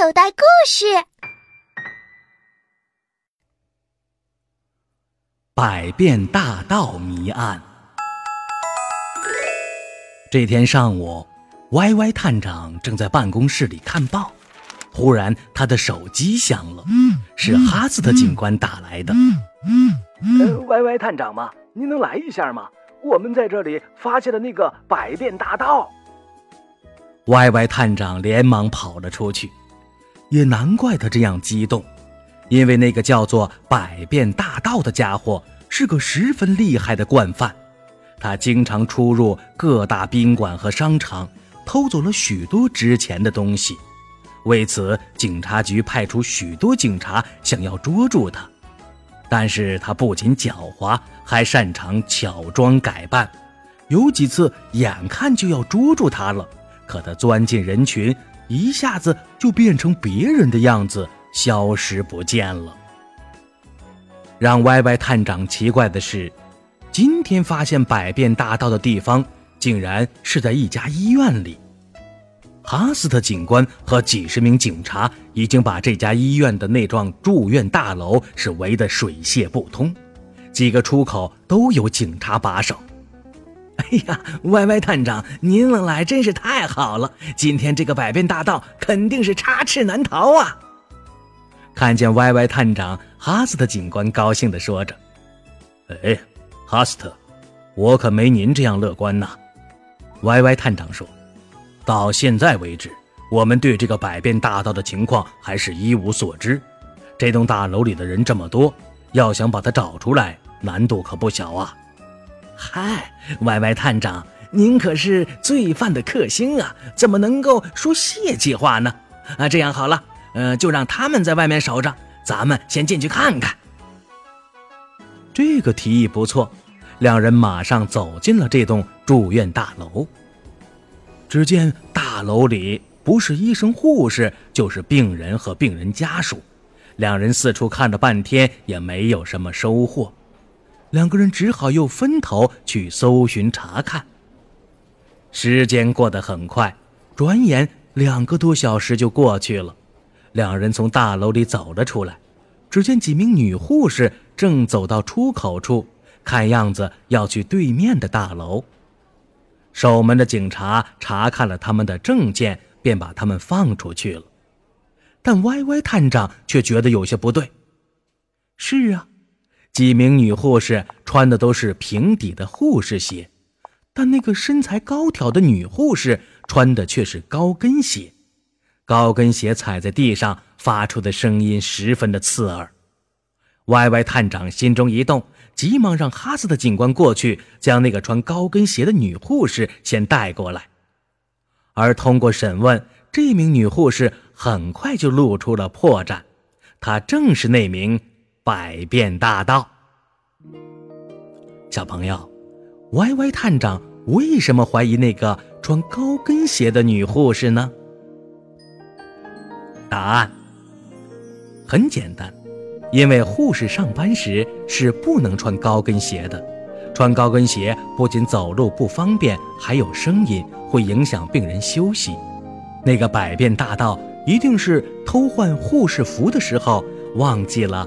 口袋故事：百变大盗谜案。这天上午，歪歪探长正在办公室里看报，忽然他的手机响了，是哈斯特警官打来的。呃，歪歪探长吗？您能来一下吗？我们在这里发现了那个百变大盗。歪歪探长连忙跑了出去，也难怪他这样激动，因为那个叫做百变大盗的家伙是个十分厉害的惯犯，他经常出入各大宾馆和商场，偷走了许多值钱的东西。为此，警察局派出许多警察想要捉住他，但是他不仅狡猾，还擅长巧装改扮，有几次眼看就要捉住他了。可他钻进人群，一下子就变成别人的样子，消失不见了。让歪歪探长奇怪的是，今天发现百变大盗的地方，竟然是在一家医院里。哈斯特警官和几十名警察已经把这家医院的那幢住院大楼是围得水泄不通，几个出口都有警察把守。哎呀，歪歪探长，您能来真是太好了！今天这个百变大盗肯定是插翅难逃啊！看见歪歪探长，哈斯特警官高兴地说着：“哎，哈斯特，我可没您这样乐观呐。”歪歪探长说：“到现在为止，我们对这个百变大盗的情况还是一无所知。这栋大楼里的人这么多，要想把他找出来，难度可不小啊。”嗨，歪歪探长，您可是罪犯的克星啊，怎么能够说泄气话呢？啊，这样好了，呃，就让他们在外面守着，咱们先进去看看。这个提议不错，两人马上走进了这栋住院大楼。只见大楼里不是医生护士，就是病人和病人家属，两人四处看了半天，也没有什么收获。两个人只好又分头去搜寻查看。时间过得很快，转眼两个多小时就过去了。两人从大楼里走了出来，只见几名女护士正走到出口处，看样子要去对面的大楼。守门的警察查看了他们的证件，便把他们放出去了。但歪歪探长却觉得有些不对。是啊。几名女护士穿的都是平底的护士鞋，但那个身材高挑的女护士穿的却是高跟鞋。高跟鞋踩在地上发出的声音十分的刺耳。歪歪探长心中一动，急忙让哈斯的警官过去，将那个穿高跟鞋的女护士先带过来。而通过审问，这名女护士很快就露出了破绽，她正是那名。百变大盗，小朋友，歪歪探长为什么怀疑那个穿高跟鞋的女护士呢？答案很简单，因为护士上班时是不能穿高跟鞋的，穿高跟鞋不仅走路不方便，还有声音，会影响病人休息。那个百变大盗一定是偷换护士服的时候忘记了。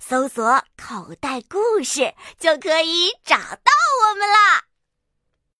搜索“口袋故事”就可以找到我们啦。